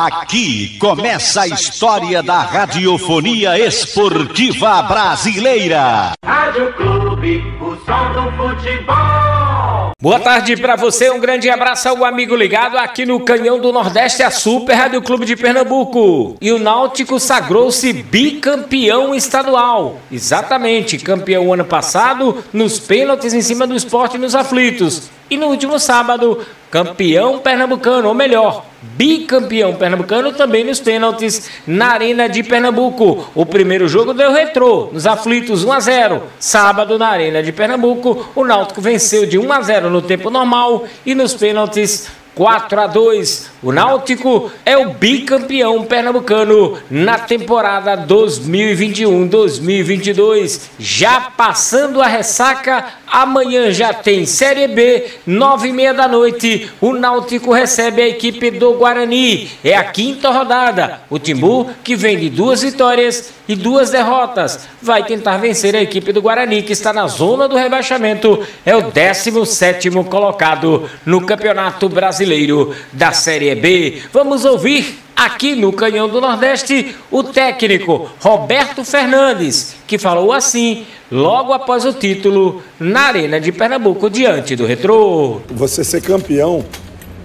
Aqui começa a história da radiofonia esportiva brasileira. Rádio Clube, o som do futebol. Boa tarde para você, um grande abraço ao amigo ligado aqui no Canhão do Nordeste, a Super Rádio Clube de Pernambuco. E o Náutico sagrou-se bicampeão estadual. Exatamente, campeão ano passado, nos pênaltis em cima do esporte nos aflitos. E no último sábado, campeão pernambucano, ou melhor, bicampeão pernambucano também nos pênaltis na Arena de Pernambuco. O primeiro jogo deu retrô, nos aflitos 1 a 0. Sábado na Arena de Pernambuco, o Náutico venceu de 1 a 0 no tempo normal e nos pênaltis 4 a 2. O Náutico é o bicampeão pernambucano na temporada 2021-2022. Já passando a ressaca, amanhã já tem Série B, 9 e meia da noite. O Náutico recebe a equipe do Guarani. É a quinta rodada. O Timbu, que vem de duas vitórias e duas derrotas, vai tentar vencer a equipe do Guarani, que está na zona do rebaixamento. É o 17 colocado no Campeonato Brasileiro da Série B. Vamos ouvir aqui no Canhão do Nordeste o técnico Roberto Fernandes, que falou assim logo após o título na Arena de Pernambuco diante do Retrô. Você ser campeão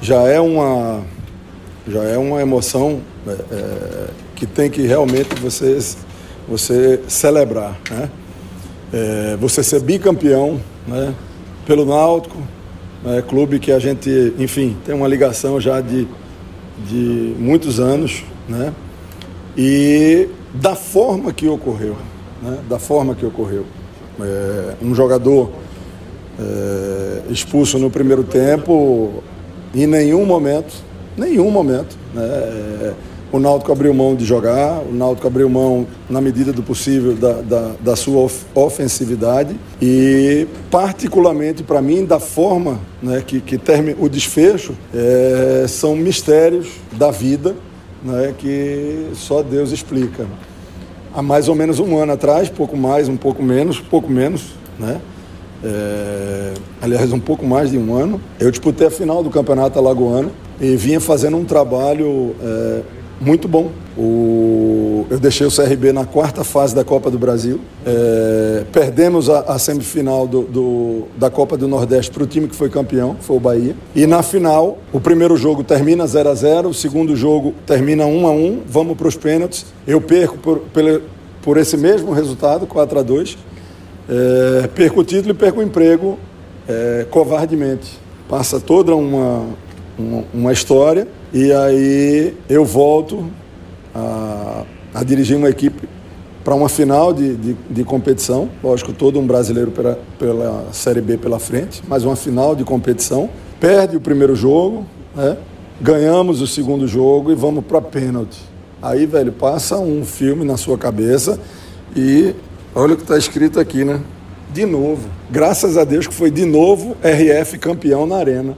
já é uma já é uma emoção é, é, que tem que realmente você, você celebrar, né? É, você ser bicampeão, né? Pelo Náutico, né? clube que a gente, enfim, tem uma ligação já de, de muitos anos, né? E da forma que ocorreu, né? Da forma que ocorreu. É, um jogador é, expulso no primeiro tempo, em nenhum momento, nenhum momento, né? É, o Náutico abriu mão de jogar, o Náutico abriu mão, na medida do possível, da, da, da sua of ofensividade e, particularmente para mim, da forma né, que, que termina o desfecho, é, são mistérios da vida né, que só Deus explica. Há mais ou menos um ano atrás, pouco mais, um pouco menos, pouco menos, né? É, aliás, um pouco mais de um ano, eu disputei a final do Campeonato Alagoano e vinha fazendo um trabalho é, muito bom. O, eu deixei o CRB na quarta fase da Copa do Brasil. É, perdemos a, a semifinal do, do, da Copa do Nordeste para o time que foi campeão, foi o Bahia. E na final, o primeiro jogo termina 0 a 0 o segundo jogo termina 1 a 1 vamos para os pênaltis. Eu perco por, por, por esse mesmo resultado, 4 a 2 é, perco o título e perco o emprego é, covardemente. Passa toda uma, uma, uma história e aí eu volto a, a dirigir uma equipe para uma final de, de, de, competição. Lógico, todo um brasileiro pela, pela Série B pela frente, mas uma final de competição. Perde o primeiro jogo, né? ganhamos o segundo jogo e vamos para pênalti. Aí, velho, passa um filme na sua cabeça e olha o que está escrito aqui, né? De novo. Graças a Deus que foi de novo RF campeão na Arena.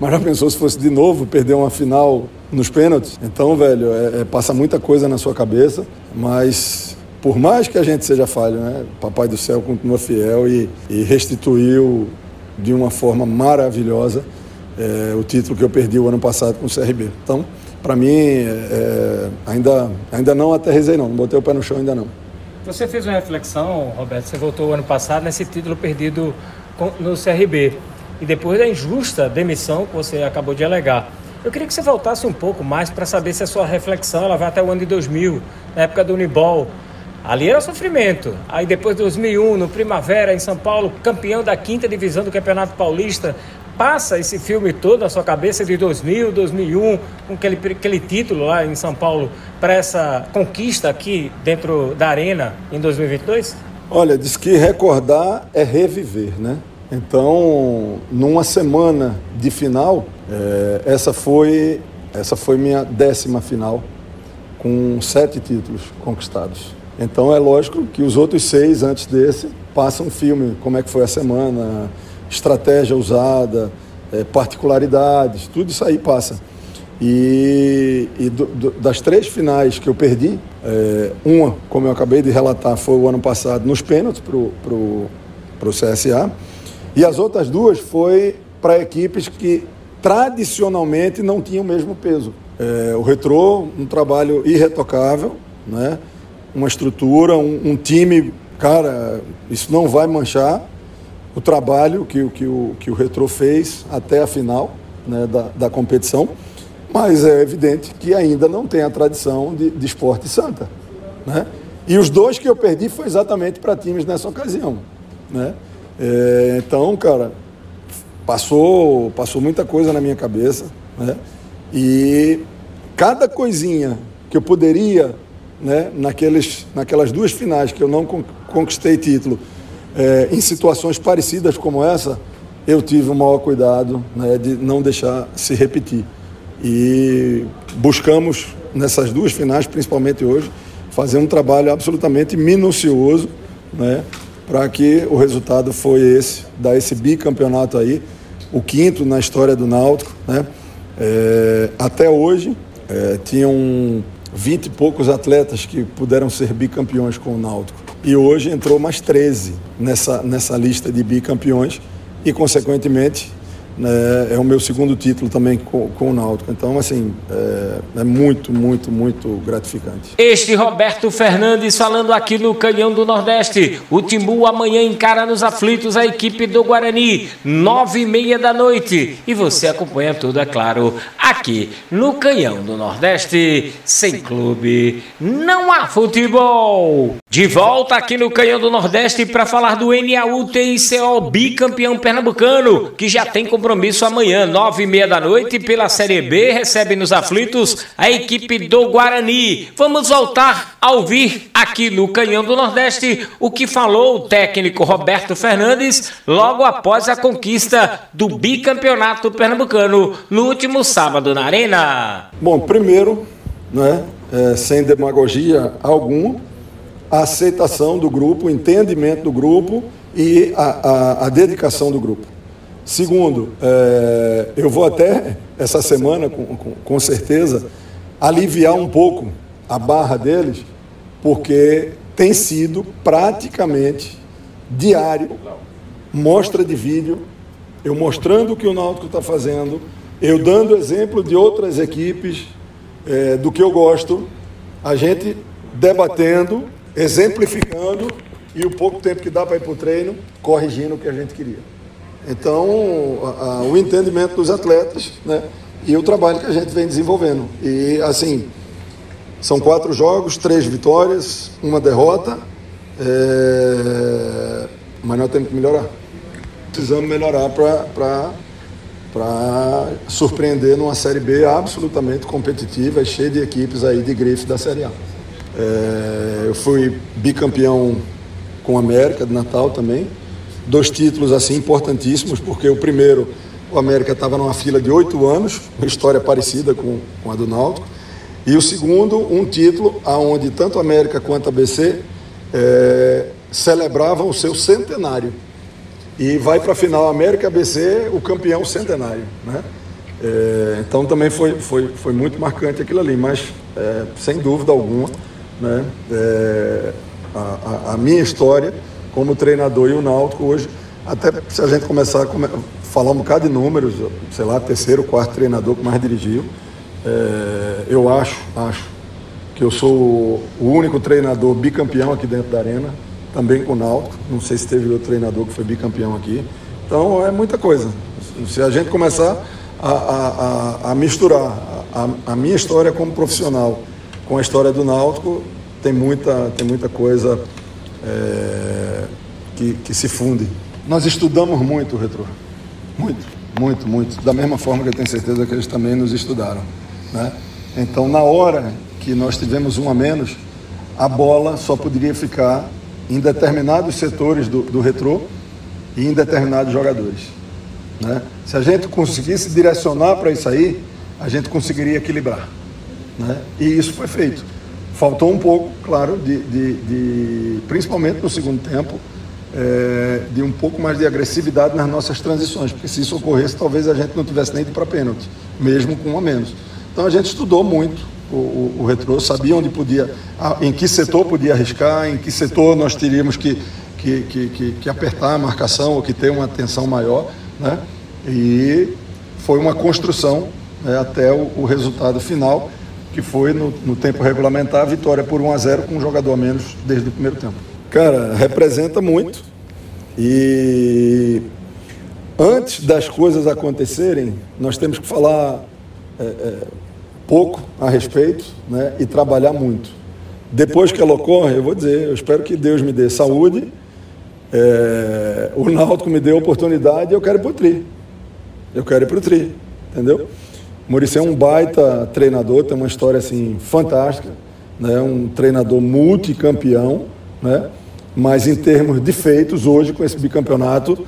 Mas já pensou se fosse de novo perder uma final nos pênaltis? Então, velho, é, é, passa muita coisa na sua cabeça, mas por mais que a gente seja falho, né? Papai do Céu continua fiel e, e restituiu de uma forma maravilhosa é, o título que eu perdi o ano passado com o CRB. Então, para mim, é, é, ainda, ainda não aterrizei não, não botei o pé no chão ainda não. Você fez uma reflexão, Roberto, você voltou o ano passado nesse título perdido no CRB e depois da injusta demissão que você acabou de alegar. Eu queria que você voltasse um pouco mais para saber se a sua reflexão ela vai até o ano de 2000, na época do Unibol. Ali era sofrimento. Aí depois de 2001, no Primavera, em São Paulo, campeão da quinta divisão do Campeonato Paulista, passa esse filme todo na sua cabeça de 2000, 2001, com aquele, aquele título lá em São Paulo, para essa conquista aqui dentro da Arena em 2022? Olha, diz que recordar é reviver, né? Então, numa semana de final, é, essa foi essa foi minha décima final, com sete títulos conquistados. Então é lógico que os outros seis antes desse passam filme, como é que foi a semana, estratégia usada, é, particularidades, tudo isso aí passa. E, e do, do, das três finais que eu perdi, é, uma, como eu acabei de relatar, foi o ano passado nos pênaltis para o CSA. E as outras duas foi para equipes que tradicionalmente não tinham o mesmo peso. É, o Retrô, um trabalho irretocável, né? uma estrutura, um, um, time, cara, isso não vai manchar o trabalho que, que, o, que o Retrô fez até a final né, da, da competição, mas é evidente que ainda não tem a tradição de, de esporte santa. Né? E os dois que eu perdi foi exatamente para times nessa ocasião. Né? É, então, cara, passou, passou muita coisa na minha cabeça. Né? E cada coisinha que eu poderia, né, naqueles, naquelas duas finais que eu não conquistei título, é, em situações parecidas como essa, eu tive o maior cuidado né, de não deixar se repetir. E buscamos, nessas duas finais, principalmente hoje, fazer um trabalho absolutamente minucioso né, para que o resultado foi esse, dar esse bicampeonato aí, o quinto na história do Náutico. Né? É, até hoje, é, tinham 20 e poucos atletas que puderam ser bicampeões com o Náutico. E hoje entrou mais 13 nessa, nessa lista de bicampeões e, consequentemente, né, é o meu segundo título também com, com o Náutico. Então, assim, é, é, muito, muito, muito gratificante. Este Roberto Fernandes falando aqui no Canhão do Nordeste. O Timbu amanhã encara nos aflitos a equipe do Guarani, nove e meia da noite. E você acompanha tudo, é claro, aqui no Canhão do Nordeste. Sem clube, não há futebol. De volta aqui no Canhão do Nordeste para falar do NAU-TICO bicampeão pernambucano, que já tem compromisso amanhã, nove e meia da noite, pela Série B, recebe nos aflitos a equipe do Guarani. Vamos voltar a ouvir aqui no Canhão do Nordeste o que falou o técnico Roberto Fernandes logo após a conquista do bicampeonato pernambucano no último sábado na Arena. Bom, primeiro, né, é, sem demagogia alguma, a aceitação do grupo, o entendimento do grupo e a, a, a dedicação do grupo. Segundo, é, eu vou até essa semana, com, com, com certeza, aliviar um pouco a barra deles, porque tem sido praticamente diário mostra de vídeo, eu mostrando o que o Náutico está fazendo, eu dando exemplo de outras equipes, é, do que eu gosto, a gente debatendo exemplificando e o pouco tempo que dá para ir para o treino, corrigindo o que a gente queria. Então, a, a, o entendimento dos atletas né, e o trabalho que a gente vem desenvolvendo. E, assim, são quatro jogos, três vitórias, uma derrota, é... mas nós temos que melhorar. Precisamos melhorar para surpreender numa Série B absolutamente competitiva e cheia de equipes aí de grife da Série A. É, eu fui bicampeão com a América de Natal também. Dois títulos assim importantíssimos, porque o primeiro, o América estava numa fila de oito anos, uma história parecida com, com a do Náutico. E o segundo, um título aonde tanto a América quanto a BC é, celebravam o seu centenário. E vai para a final América BC, o campeão centenário. Né? É, então também foi, foi, foi muito marcante aquilo ali, mas é, sem dúvida alguma né? É, a, a, minha história como treinador e o Náutico hoje, até se a gente começar a come, falar um bocado de números, sei lá, terceiro, quarto treinador que mais dirigiu, é, eu acho, acho que eu sou o único treinador bicampeão aqui dentro da arena, também com o Náutico, não sei se teve outro treinador que foi bicampeão aqui, então é muita coisa. Se a gente começar a, a, a misturar a, a minha história como profissional com a história do Náutico, tem muita, tem muita coisa é, que, que se funde. Nós estudamos muito o retrô. Muito, muito, muito. Da mesma forma que eu tenho certeza que eles também nos estudaram. Né? Então, na hora que nós tivemos um a menos, a bola só poderia ficar em determinados setores do, do retrô e em determinados jogadores. Né? Se a gente conseguisse direcionar para isso aí, a gente conseguiria equilibrar. Né? E isso foi feito. Faltou um pouco, claro, de, de, de principalmente no segundo tempo, é, de um pouco mais de agressividade nas nossas transições, porque se isso ocorresse, talvez a gente não tivesse nem ido para pênalti, mesmo com um a menos. Então a gente estudou muito o, o, o retrô, sabia onde podia, em que setor podia arriscar, em que setor nós teríamos que, que, que, que, que apertar a marcação ou que ter uma atenção maior, né? E foi uma construção né, até o, o, resultado final, que foi no, no, tempo regulamentar, a vitória por 1 a 0 com um jogador a menos desde o primeiro tempo. Cara, representa muito e antes das coisas acontecerem, nós temos que falar é, é, pouco a respeito né, e trabalhar muito. Depois que ela ocorre, eu vou dizer, eu espero que Deus me dê saúde, é, o Náutico me dê oportunidade e eu quero ir para o Tri. Eu quero ir para o Tri, entendeu? Muricy é um baita treinador, tem uma história assim fantástica, né? um treinador multicampeão, né? mas em termos de feitos, hoje com esse bicampeonato,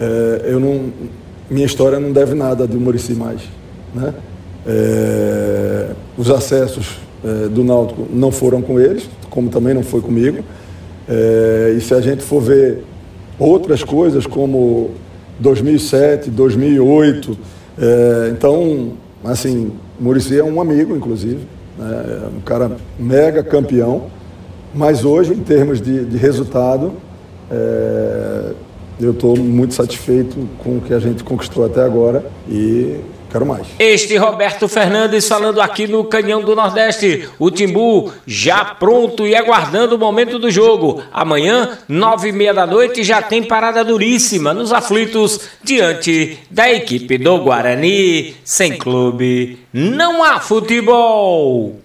é, eu não, minha história não deve nada de Muricy mais. Né? É, os acessos é, do Náutico não foram com eles, como também não foi comigo. É, e se a gente for ver outras coisas como 2007, 2008, é, então, assim, Murici é um amigo, inclusive, né, é um cara mega campeão, mas hoje, em termos de, de resultado, é, eu estou muito satisfeito com o que a gente conquistou até agora. E Quero mais. Este Roberto Fernandes falando aqui no Canhão do Nordeste. O Timbu já pronto e aguardando o momento do jogo. Amanhã, nove e meia da noite, já tem parada duríssima nos aflitos diante da equipe do Guarani. Sem clube, não há futebol.